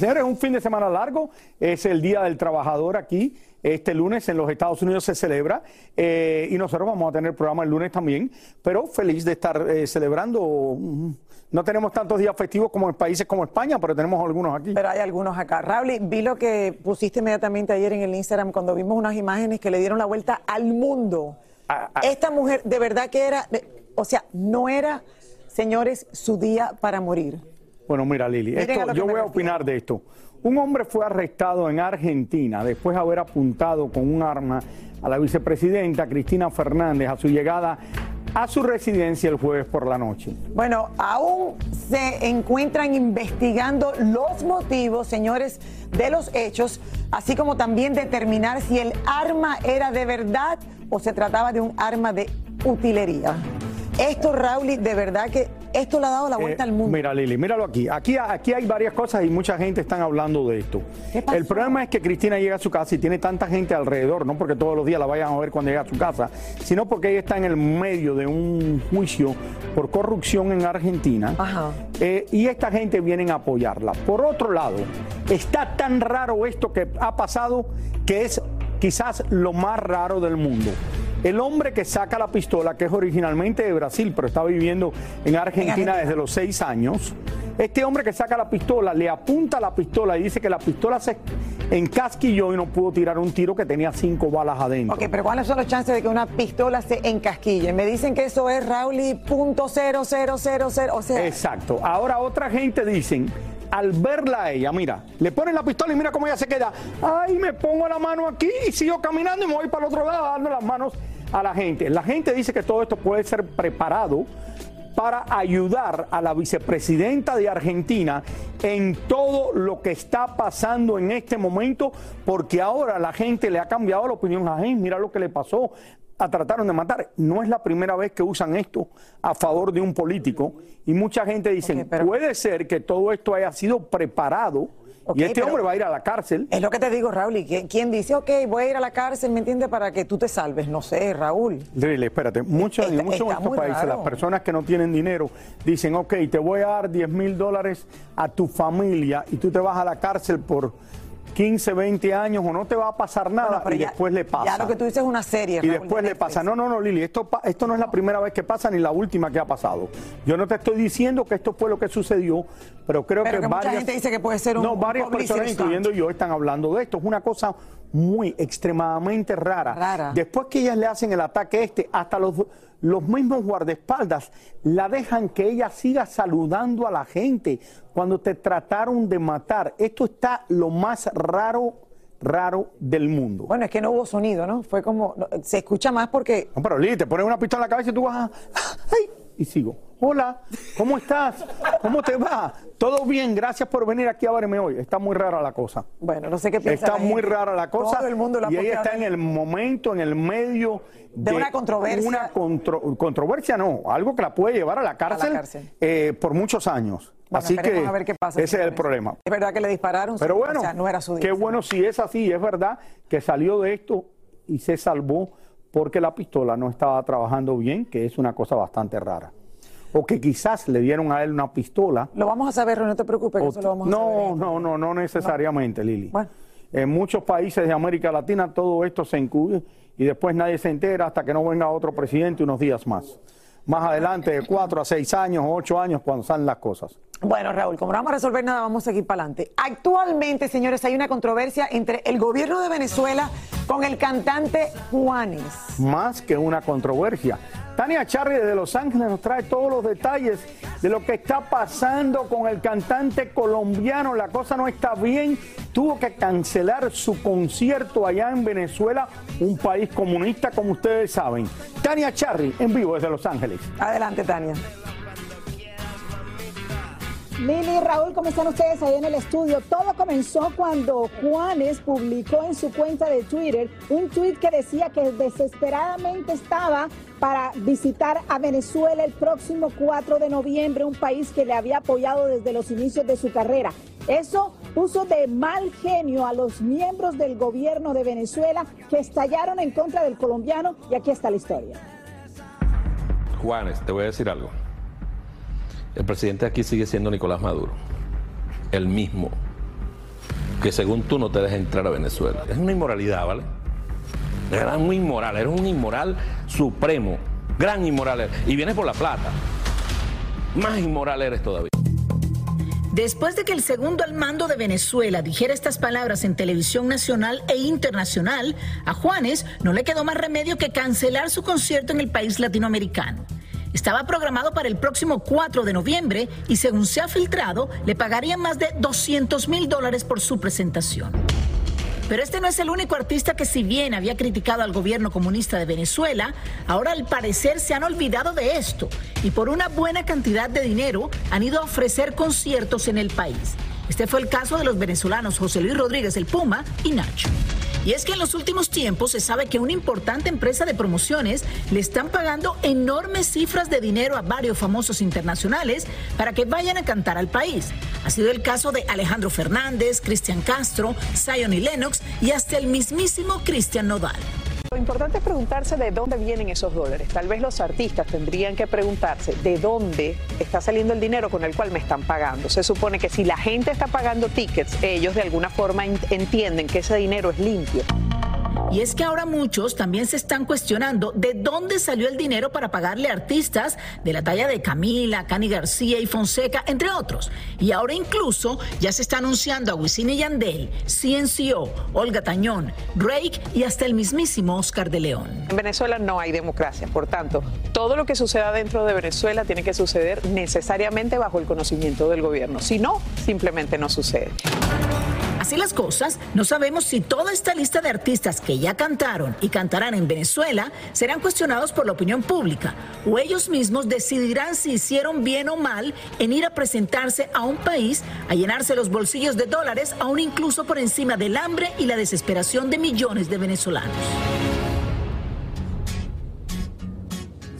Señores, un fin de semana largo, es el Día del Trabajador aquí. Este lunes en los Estados Unidos se celebra eh, y nosotros vamos a tener programa el lunes también, pero feliz de estar eh, celebrando. Mm, No tenemos tantos días festivos como en países como España, pero tenemos algunos aquí. Pero hay algunos acá. Raúl, vi lo que pusiste inmediatamente ayer en el Instagram cuando vimos unas imágenes que le dieron la vuelta al mundo. Ah, ah. Esta mujer, de verdad que era, o sea, no era, señores, su día para morir. Bueno, mira, Lili, esto- yo voy a opinar de esto. Un hombre fue arrestado en Argentina después de haber apuntado con un arma a la vicepresidenta Cristina Fernández a su llegada a su residencia el jueves por la noche. Bueno, aún se encuentran investigando los motivos, señores, de los hechos, así como también determinar si el arma era de verdad o se trataba de un arma de utilería. Esto, Raúl, de verdad que esto le ha dado la vuelta Eh, al mundo. Mira, Lili, míralo aquí. aquí. Aquí hay varias cosas y mucha gente está hablando de esto. El problema es que Cristina llega a su casa y tiene tanta gente alrededor, no porque todos los días la vayan a ver cuando llega a su casa, sino porque ella está en el medio de un juicio por corrupción en Argentina. Ajá. Eh, y esta gente viene a apoyarla. Por otro lado, está tan raro esto que ha pasado que es quizás lo más raro del mundo. El hombre que saca la pistola, que es originalmente de Brasil, pero está viviendo en Argentina, desde los seis años, este hombre que saca la pistola le apunta la pistola y dice que la pistola se encasquilló y no pudo tirar un tiro que tenía cinco balas adentro. Ok, pero ¿cuáles son los chances de que una pistola se encasquille? Me dicen que eso es, o sea... Exacto. Ahora otra gente dicen, al verla a ella, mira, le ponen la pistola y mira cómo ella se queda. Ay, me pongo la mano aquí y sigo caminando y me voy para el otro lado dando las manos a la gente. La gente dice que todo esto puede ser preparado para ayudar a la vicepresidenta de Argentina en todo lo que está pasando en este momento, porque ahora la gente le ha cambiado la opinión a gente, mira lo que le pasó, a trataron de matar. No es la primera vez que usan esto a favor de un político y mucha gente dice, pero- puede ser que todo esto haya sido preparado y este hombre va a ir a la cárcel. Es lo que te digo, Raúl. ¿Y quién, quién dice, ok, voy a ir a la cárcel, ¿me entiendes? Para que tú te salves. No sé, Raúl. Really, espérate, muchos, en muchos de estos países raro. las personas que no tienen dinero dicen, ok, te voy a dar 10 mil dólares a tu familia y tú te vas a la cárcel por 15, 20 años o no te va a pasar nada Bueno, pero y ya- después le pasa. Ya lo que tú dices es una serie, y Raúl, después de le pasa. No, no, no, Lili, esto, esto no es la primera vez que pasa ni la última que ha pasado. Yo no te estoy diciendo que esto fue lo que sucedió, pero creo Pero que, que mucha varias, gente dice que puede ser un- No, varias personas, incluyendo yo, están hablando de esto. Es una cosa muy extremadamente rara. Rara. Después que ellas le hacen el ataque este, hasta los, los mismos guardaespaldas la dejan que ella siga saludando a la gente cuando te trataron de matar. Esto está lo más raro, raro del mundo. Bueno, es que no hubo sonido, ¿no? Fue como, se escucha más porque No, pero Lili, te ponen una pistola en la cabeza y tú vas a... ¡Ay! Y sigo. Hola, ¿cómo estás? ¿Cómo te va? Todo bien, gracias por venir aquí a verme hoy. Está muy rara la cosa. Bueno, no sé qué piensa Está la muy gente. rara la cosa. Todo el mundo la y ella está en el momento, en el medio De una controversia. Una contro- controversia, no, algo que la puede llevar a la cárcel, cárcel. eh, por muchos años. Bueno, Así que esperemos a ver qué pasa, ese es el problema. Es verdad que le dispararon. Pero bueno, o sea, no era su qué día. bueno si es así, es verdad que salió de esto y se salvó porque la pistola no estaba trabajando bien, que es una cosa bastante rara. O que quizás le dieron a él una pistola. Lo vamos a saber, no te preocupes, que eso lo vamos a saber. no, no, no, no necesariamente, Lili. Bueno. En muchos países de América Latina todo esto se encubre y después nadie se entera hasta que no venga otro presidente unos días más. Más adelante, de cuatro a seis años, ocho años, cuando salen las cosas. Bueno, Raúl, como no vamos a resolver nada, vamos a seguir para adelante. Actualmente, señores, hay una controversia entre el gobierno de Venezuela con el cantante Juanes. más que una controversia. Tania Charri desde Los Ángeles nos trae todos los detalles de lo que está pasando con el cantante colombiano. La cosa no está bien. Tuvo que cancelar su concierto allá en Venezuela, un país comunista como ustedes saben. Tania Charri en vivo desde Los Ángeles. Adelante, Tania. Lili, Raúl, ¿cómo están ustedes ahí en el estudio? Todo comenzó cuando Juanes publicó en su cuenta de Twitter un tweet que decía que desesperadamente estaba para visitar a Venezuela el próximo 4 de noviembre, un país que le había apoyado desde los inicios de su carrera. Eso puso de mal genio a los miembros del gobierno de Venezuela que estallaron en contra del colombiano y aquí está la historia. Juanes, te voy a decir algo. El presidente aquí sigue siendo Nicolás Maduro. El mismo. Que según tú no te deja entrar a Venezuela. Es una inmoralidad, ¿vale? Eres muy inmoral, eres un inmoral supremo. Gran inmoral. Y vienes por la plata. Más inmoral eres todavía. Después de que el segundo al mando de Venezuela dijera estas palabras en televisión nacional e internacional, a Juanes no le quedó más remedio que cancelar su concierto en el país latinoamericano. Estaba programado para el próximo 4 de noviembre y según se ha filtrado, le pagarían más de 200 mil dólares por su presentación. Pero este no es el único artista que si bien había criticado al gobierno comunista de Venezuela, ahora al parecer se han olvidado de esto y por una buena cantidad de dinero han ido a ofrecer conciertos en el país. Este fue el caso de los venezolanos José Luis Rodríguez el Puma y Nacho. Y es que en los últimos tiempos se sabe que una importante empresa de promociones le están pagando enormes cifras de dinero a varios famosos internacionales para que vayan a cantar al país. Ha sido el caso de Alejandro Fernández, Cristian Castro, Zion y Lennox y hasta el mismísimo Cristian Nodal. Importante es preguntarse de dónde vienen esos dólares. Tal vez los artistas tendrían que preguntarse de dónde está saliendo el dinero con el cual me están pagando. Se supone que si la gente está pagando tickets, ellos de alguna forma en- entienden que ese dinero es limpio. Y es que ahora muchos también se están cuestionando de dónde salió el dinero para pagarle a artistas de la talla de Camila, Cani García y Fonseca, entre otros. Y ahora incluso ya se está anunciando a Wisin y Yandel, CNCO, Olga Tañón, Drake y hasta el mismísimo Oscar de León. En Venezuela no hay democracia, por tanto, todo lo que suceda dentro de Venezuela tiene que suceder necesariamente bajo el conocimiento del gobierno. Si no, simplemente no sucede. Así las cosas, no sabemos si toda esta lista de artistas que ya cantaron y cantarán en Venezuela serán cuestionados por la opinión pública o ellos mismos decidirán si hicieron bien o mal en ir a presentarse a un país a llenarse los bolsillos de dólares, aún incluso por encima del hambre y la desesperación de millones de venezolanos.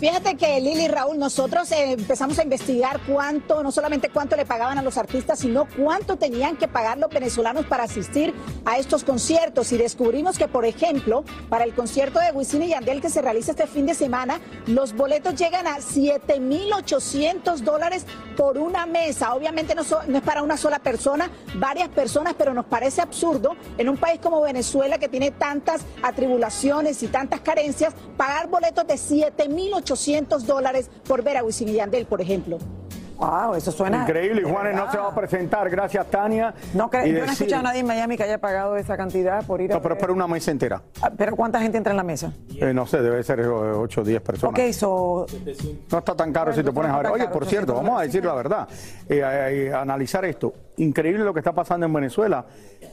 Fíjate que Lili y Raúl, nosotros eh, empezamos a investigar cuánto, no solamente cuánto le pagaban a los artistas, sino cuánto tenían que pagar los venezolanos para asistir a estos conciertos. Y descubrimos que, por ejemplo, para el concierto de Wisin y Yandel que se realiza este fin de semana, los boletos llegan a 7.800 dólares por una mesa. Obviamente no, so- no es para una sola persona, varias personas, pero nos parece absurdo en un país como Venezuela que tiene tantas atribulaciones y tantas carencias, pagar boletos de 7.800 dólares por ver a Wisin y Yandel, por ejemplo. Wow, eso suena. Increíble, y Juanes no se va a presentar. Gracias, Tania. No, que- yo no he escuchado a nadie en Miami que haya pagado esa cantidad por ir a. No, pero para una mesa entera. Ah, Pero ¿cuánta gente entra en la mesa? Eh, no sé, debe ser 8 o 10 personas. Ok, so. No está tan caro Bueno, si te no pones a ver. Oye, caro, por 800 cierto, vamos a decir la verdad. Eh, eh, analizar esto. Increíble lo que está pasando en Venezuela.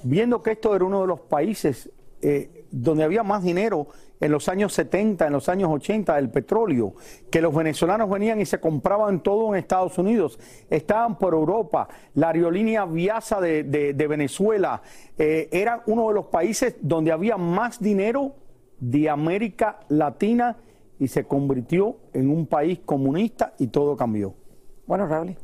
Viendo que esto era uno de los países eh, donde había más dinero en los años 70, en los años 80, del petróleo, que los venezolanos venían y se compraban todo en Estados Unidos, estaban por Europa, la aerolínea Viasa de, de- de Venezuela eh, era uno de los países donde había más dinero de América Latina y se convirtió en un país comunista y todo cambió. Bueno, Raúl.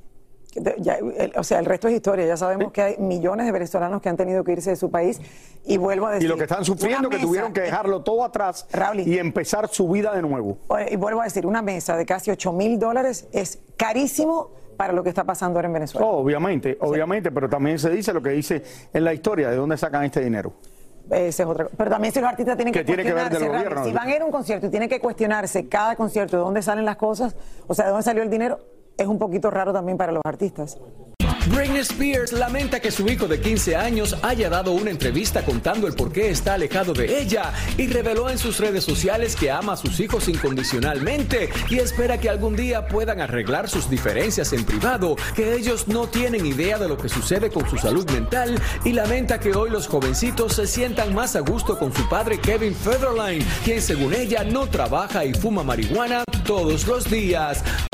Ya, el- o sea, el resto es historia. Ya sabemos que hay millones de venezolanos que han tenido que irse de su país. Y vuelvo a decir. Y lo que están sufriendo, que mesa- tuvieron que dejarlo todo atrás y empezar su vida de nuevo. Y vuelvo a decir, una mesa de casi 8 mil dólares es carísimo para lo que está pasando ahora en Venezuela. Oh, obviamente, obviamente, pero también se dice lo que dice en la historia, de dónde sacan este dinero. Esa es otra cosa. Pero también si los artistas tienen que, Que tiene que ver del cuestionarse, Raúl, gobierno. si van a ir a un concierto y tienen que cuestionarse cada concierto de dónde salen las cosas, o sea, de dónde salió el dinero, es un poquito raro también para los artistas. Britney Spears lamenta que su hijo de 15 años haya dado una entrevista contando el por qué está alejado de ella y reveló en sus redes sociales que ama a sus hijos incondicionalmente y espera que algún día puedan arreglar sus diferencias en privado, que ellos no tienen idea de lo que sucede con su salud mental y lamenta que hoy los jovencitos se sientan más a gusto con su padre Kevin Federline, quien según ella no trabaja y fuma marihuana todos los días.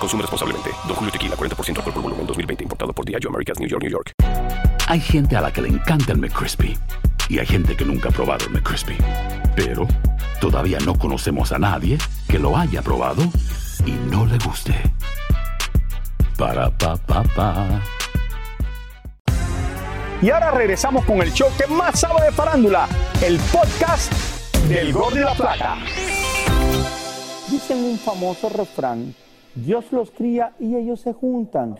Consume responsablemente. Don Julio Tequila, 40% alcohol por volumen, 2020. Importado por Diageo Americas, New York, New York. Hay gente a la que le encanta el McCrispy y hay gente que nunca ha probado el McCrispy. Pero todavía no conocemos a nadie que lo haya probado y no le guste. Para pa pa pa. Y ahora regresamos con el show que más sabe de farándula, el podcast del Gol de la Plata. Dicen un famoso refrán, Dios los cría y ellos se juntan.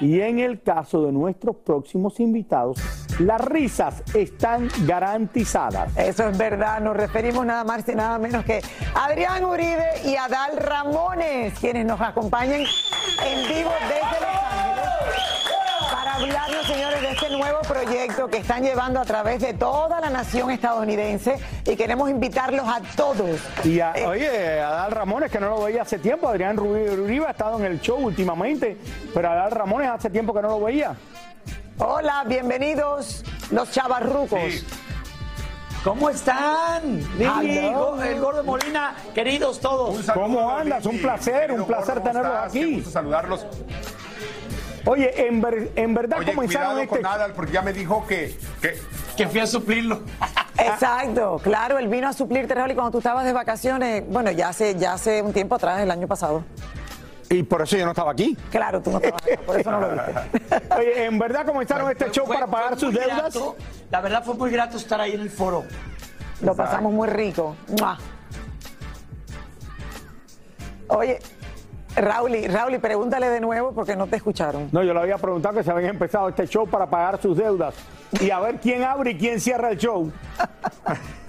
Y en el caso de nuestros próximos invitados, las risas están garantizadas. Eso es verdad, nos referimos nada más y nada menos que Adrián Uribe y Adal Ramones, quienes nos acompañan en vivo desde Los señores, de este nuevo proyecto que están llevando a través de toda la nación estadounidense y queremos invitarlos a todos. Y a- oye, Adal Ramones, que no lo veía hace tiempo, Adrián Uribe, ha estado en el show últimamente, pero Adal Ramones hace tiempo que no lo veía. Hola, bienvenidos los chavarrucos. ¿Cómo están? Lili, el Gordo Molina, queridos todos. ¿Cómo andas? Un placer, un placer tenerlos aquí. saludarlos. Oye, en, ver- en verdad Oye, comenzaron cuidado este... con Adal, porque ya me dijo que, que Que fui a suplirlo. Exacto, claro, él vino a suplirte, Raúl, y cuando tú estabas de vacaciones, bueno, ya hace, ya hace un tiempo atrás, el año pasado. Y por eso yo no estaba aquí. Claro, tú no estabas acá, por eso no lo viste. Oye, en verdad comenzaron este show Fue- para pagar sus deudas. grato, la verdad fue muy grato estar ahí en el foro. Lo pasamos muy rico. ¡Mua! Oye, Raúl, Raúl, pregúntale de nuevo porque no te escucharon. No, yo le había preguntado que se habían empezado este show para pagar sus deudas y a ver quién abre y quién cierra el show.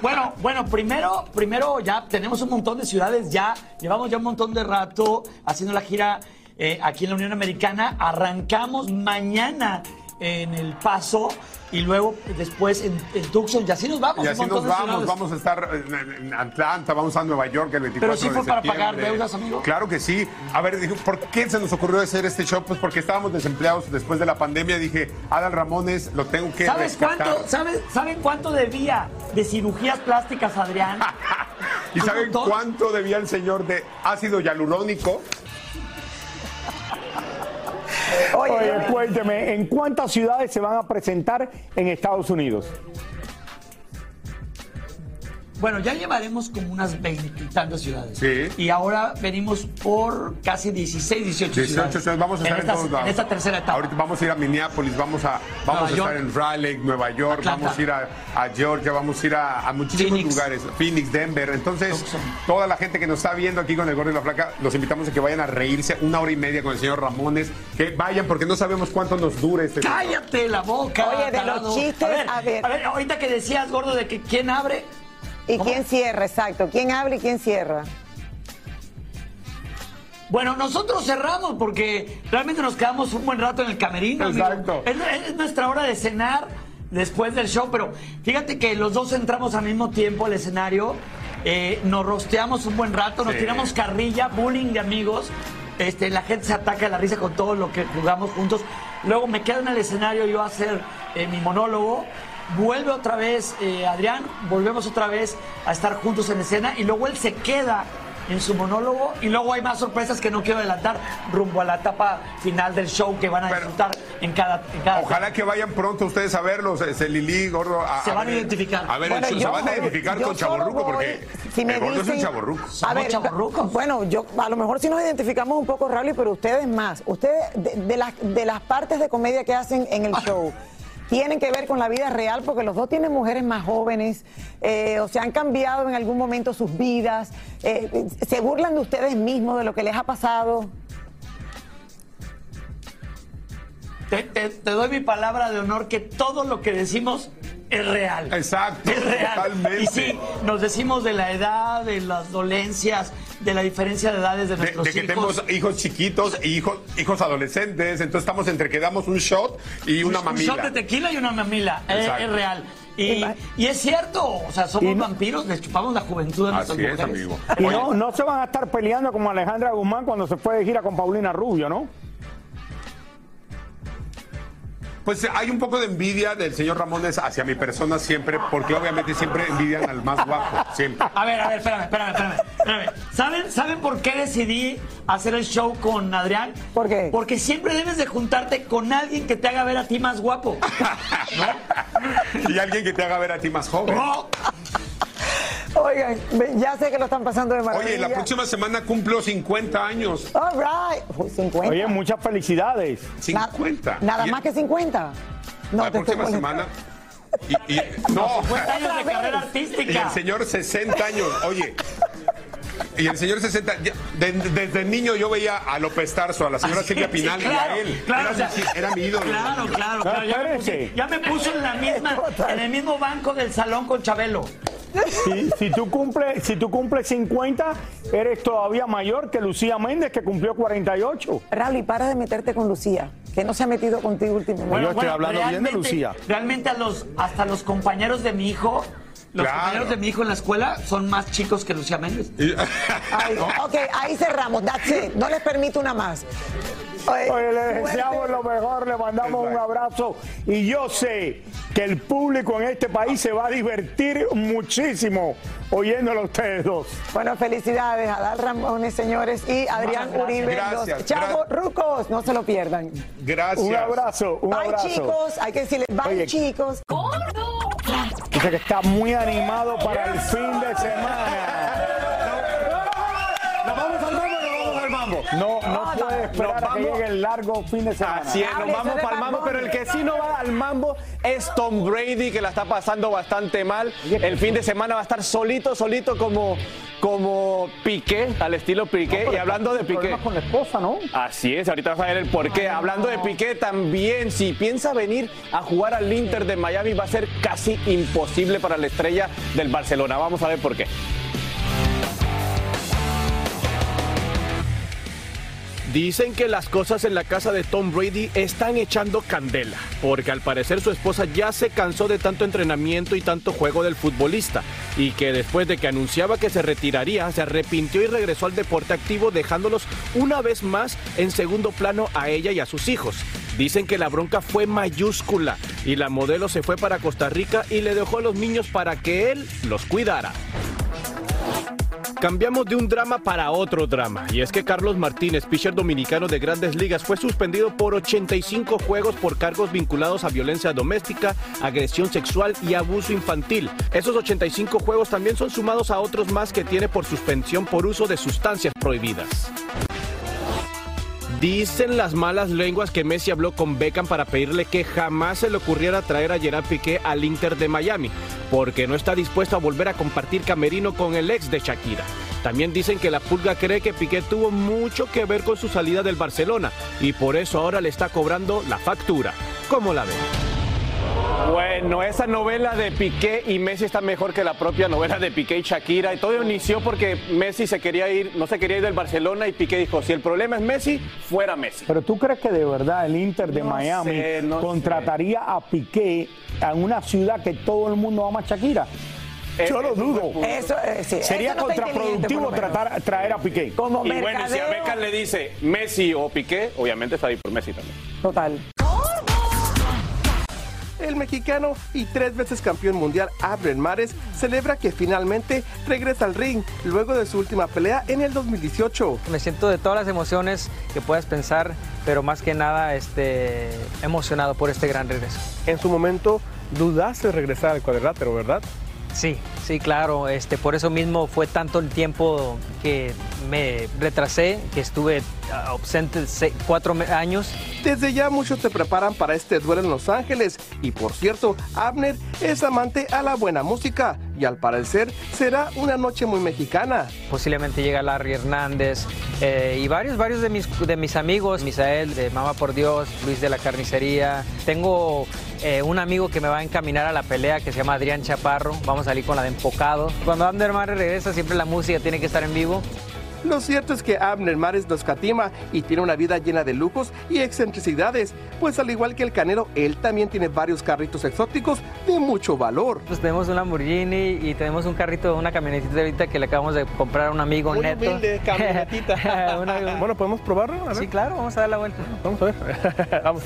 Bueno, bueno, primero, primero ya tenemos un montón de ciudades, ya llevamos ya un montón de rato haciendo la gira eh, aquí en la Unión Americana. Arrancamos mañana en El Paso y luego después en, en Tucson y así nos vamos. y así nos vamos, vamos a estar en, Atlanta, vamos a Nueva York el 24 Pero sí de fue para pagar deudas, amigo. Claro que sí. A ver, ¿por qué se nos ocurrió hacer este show? Pues porque estábamos desempleados después de la pandemia. Dije, Adal Ramones, lo tengo que ¿Sabes rescatar. cuánto, ¿saben, ¿Saben cuánto debía de cirugías plásticas, Adrián? ¿Y saben cuánto debía el señor de ácido hialurónico? Oye, cuénteme, ¿en cuántas ciudades se van a presentar en Estados Unidos? Bueno, ya llevaremos como unas 20 y tantas ciudades. Sí. Y ahora venimos por casi 16, 18, 18 ciudades. ciudades, vamos a estar en, esta, todos lados. en esta tercera etapa. Ahorita vamos a ir a Minneapolis, vamos a, vamos Nueva a estar en Raleigh, Nueva York, Atlanta. vamos a ir a, a Georgia, vamos a ir a, a muchísimos Phoenix. lugares. Phoenix, Denver. Entonces, toda la gente que nos está viendo aquí con el Gordo y la Flaca, los invitamos a que vayan a reírse una hora y media con el señor Ramones. Que vayan, porque no sabemos cuánto nos dure este. ¡Cállate la boca! Oye, de los chistes, a ver, a ver. a ver, ahorita que decías, gordo, de que quién abre. ¿Y quién cierra? Exacto. ¿Quién habla y quién cierra? Bueno, nosotros cerramos porque realmente nos quedamos un buen rato en el camerino. Exacto. Es, es nuestra hora de cenar después del show, pero fíjate que los dos entramos al mismo tiempo al escenario, eh, nos rosteamos un buen rato, nos Sí. tiramos carrilla, bullying de amigos. Este, la gente se ataca de la risa con todo lo que jugamos juntos. Luego me quedo en el escenario yo a hacer eh, mi monólogo. Vuelve otra vez eh, Adrián, volvemos otra vez a estar juntos en escena y luego él se queda en su monólogo y luego hay más sorpresas que no quiero adelantar rumbo a la etapa final del show que van a disfrutar en cada, en cada Ojalá que vayan pronto ustedes a verlos, este Lili, Gordo. A, Se van a ver- identificar. A ver, Bueno, el show, se van a identificar yo con Chaborruco porque si me el Gordo es un Chaborruco. A ver, bueno, yo a lo mejor sí nos identificamos un poco, Rally, pero ustedes más. Ustedes, de, de las, de las partes de comedia que hacen en el show, tienen que ver con la vida real, porque los dos tienen mujeres más jóvenes, eh, o se han cambiado en algún momento sus vidas, eh, se burlan de ustedes mismos, de lo que les ha pasado. Te, te- te doy mi palabra de honor que todo lo que decimos es real. Exacto, Es real. totalmente. Y sí, nos decimos de la edad, de las dolencias, de la diferencia de edades de De, nuestros de que hijos. tenemos hijos chiquitos y hijos, hijos adolescentes, entonces estamos entre que damos un shot y una un mamila. shot de tequila y una mamila. Es, Exacto. es real. Y, y es cierto, o sea, somos vampiros, les chupamos la juventud de nuestras Así es, mujeres. amigo. Y no, no se van a estar peleando como Alejandra Guzmán cuando se fue de gira con Paulina Rubio, ¿no? Pues hay un poco de envidia del señor Ramones hacia mi persona siempre, porque obviamente siempre envidian al más guapo, siempre. A ver, a ver, espérame, espérame, espérame. espérame. ¿Saben, ¿Saben por qué decidí hacer el show con Adrián? ¿Por qué? Porque siempre debes de juntarte con alguien que te haga ver a ti más guapo. Y alguien que te haga ver a ti más joven. Oigan, ya sé que lo están pasando de maravilla. Oye, la próxima semana cumplo 50 años. All right. Uy, 50. Oye, muchas felicidades. 50. Nada Y- más que 50. No, la te estoy próxima molestando. semana. Y, y- no, 50 años de carrera artística. y el señor 60 años. Oye. Y el señor 60, ya- de- desde niño yo veía a López Tarso, a la señora Así Silvia Pinal claro, y a él. claro, era, o sea, mi, era mi ídolo. Claro, claro, claro. Ya me, puse- ya me puso en la misma, en el mismo banco del salón con Chabelo. Si, si tú cumples, si tú cumples 50, eres todavía mayor que Lucía Méndez, que cumplió 48. Rally, para de meterte con Lucía, que no se ha metido contigo últimamente. Yo estoy hablando bien de Lucía. Realmente a los, hasta los compañeros de mi hijo, los Claro. compañeros de mi hijo en la escuela son más chicos que Lucía Méndez. Ay, ok, ahí cerramos. That's it. No les permito una más. Oye, le fuerte. deseamos lo mejor, le mandamos un abrazo y yo sé que el público en este país se va a divertir muchísimo oyéndolo a ustedes dos. Bueno, felicidades a Adal Ramones, señores, y Adrián gracias. Uribe, Gracias, los chavos rucos. No se lo pierdan. Gracias. Un abrazo, un bye, abrazo. chicos. Hay que decirle bye, Oye. chicos. Dice que está muy animado para el fin de semana. No, no puede esperar a que vamos- llegue el largo fin de semana. Así es, nos Háblese vamos de para el mambo, pero el que sí no va al mambo es Tom Brady, que la está pasando bastante mal. El fin de semana va a estar solito, solito como, como Piqué, al estilo Piqué. y hablando de Piqué. Problemas con la esposa, ¿no? Así es, ahorita vas a ver el porqué. Hablando de Piqué también, si piensa venir a jugar al Inter de Miami va a ser casi imposible para la estrella del Barcelona. Vamos a ver por qué. Dicen que las cosas en la casa de Tom Brady están echando candela, porque al parecer su esposa ya se cansó de tanto entrenamiento y tanto juego del futbolista, y que después de que anunciaba que se retiraría, se arrepintió y regresó al deporte activo dejándolos una vez más en segundo plano a ella y a sus hijos. Dicen que la bronca fue mayúscula y la modelo se fue para Costa Rica y le dejó a los niños para que él los cuidara. Cambiamos de un drama para otro drama. Y es que Carlos Martínez, pitcher dominicano de grandes ligas, fue suspendido por 85 juegos por cargos vinculados a violencia doméstica, agresión sexual y abuso infantil. Esos 85 juegos también son sumados a otros más que tiene por suspensión por uso de sustancias prohibidas. Dicen las malas lenguas que Messi habló con Beckham para pedirle que jamás se le ocurriera traer a Gerard Piqué al Inter de Miami, porque no está dispuesto a volver a compartir camerino con el ex de Shakira. También dicen que la pulga cree que Piqué tuvo mucho que ver con su salida del Barcelona y por eso ahora le está cobrando la factura. ¿Cómo la ven? Bueno, esa novela de Piqué y Messi está mejor que la propia novela de Piqué y Shakira. Y todo inició porque Messi se quería ir, no se quería ir del Barcelona y Piqué dijo, si el problema es Messi, fuera Messi. Pero tú crees que de verdad el Inter de No Miami sé, no contrataría a Piqué en una ciudad que todo el mundo ama a Shakira? Yo lo dudo. Eso, eh, sí, Sería eso no inteligente, contraproductivo tratar, traer a Piqué. Como Y bueno, y si a mercadeo. Beckham le dice Messi o Piqué, obviamente está ahí por Messi también. Total. El mexicano y tres veces campeón mundial Abner Mares celebra que finalmente regresa al ring luego de su última pelea en el 2018. Me siento de todas las emociones que puedas pensar, pero más que nada este, emocionado por este gran regreso. En su momento dudaste regresar al cuadrilátero, ¿verdad? Sí, sí, claro. Este, por eso mismo fue tanto el tiempo que me retrasé, que estuve ah, ausente se- cuatro años. Desde ya muchos te preparan para este duelo en Los Ángeles. Y por cierto, Abner es amante a la buena música y al parecer será una noche muy mexicana. Posiblemente llega Larry Hernández eh, y varios, varios de mis, de mis amigos, Misael de Mama por Dios, Luis de la Carnicería. Tengo eh, un amigo que me va a encaminar a la pelea que se llama Adrián Chaparro. Vamos a salir con la de Empocado. Cuando Abner Mares regresa, siempre la música tiene que estar en vivo. Lo cierto es que Abner Mares no escatima y tiene una vida llena de lujos y excentricidades, pues al igual que el Canelo, él también tiene varios carritos exóticos de mucho valor. Pues tenemos un Lamborghini y tenemos un carrito, una camionetita ahorita que le acabamos de comprar a un amigo Muy neto. humilde, camionetita. Una- Bueno, ¿podemos probarlo? A ver. Sí, claro, vamos a dar la vuelta. Vamos a ver. Vamos.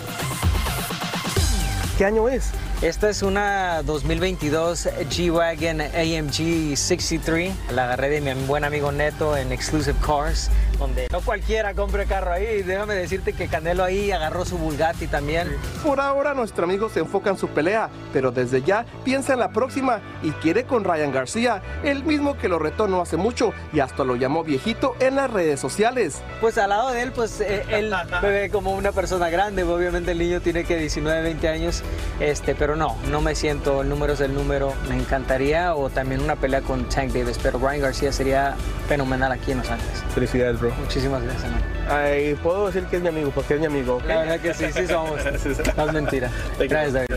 ¿Qué año es? Esta es una 2022 G-Wagon AMG 63. La agarré de mi buen amigo Neto en Exclusive Cars, donde no cualquiera compre carro ahí. Déjame decirte que Canelo ahí agarró su Bugatti también. Por ahora nuestro amigo se enfoca en su pelea, pero desde ya piensa en la próxima y quiere con Ryan García, el mismo que lo retó no hace mucho y hasta lo llamó viejito en las redes sociales. Pues al lado de él, pues eh, él me ve como una persona grande. Obviamente el niño tiene que 19, 20 años, este, pero no, no me siento, el número es el número. Me encantaría o también una pelea con Tank Davis, pero Ryan García sería fenomenal aquí en Los Ángeles. Felicidades, bro. Muchísimas gracias. Ay, puedo decir que es mi amigo, porque es mi amigo. ¿ok? La verdad que sí, sí somos. No es mentira. Gracias, David.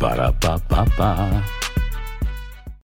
Para pa pa pa.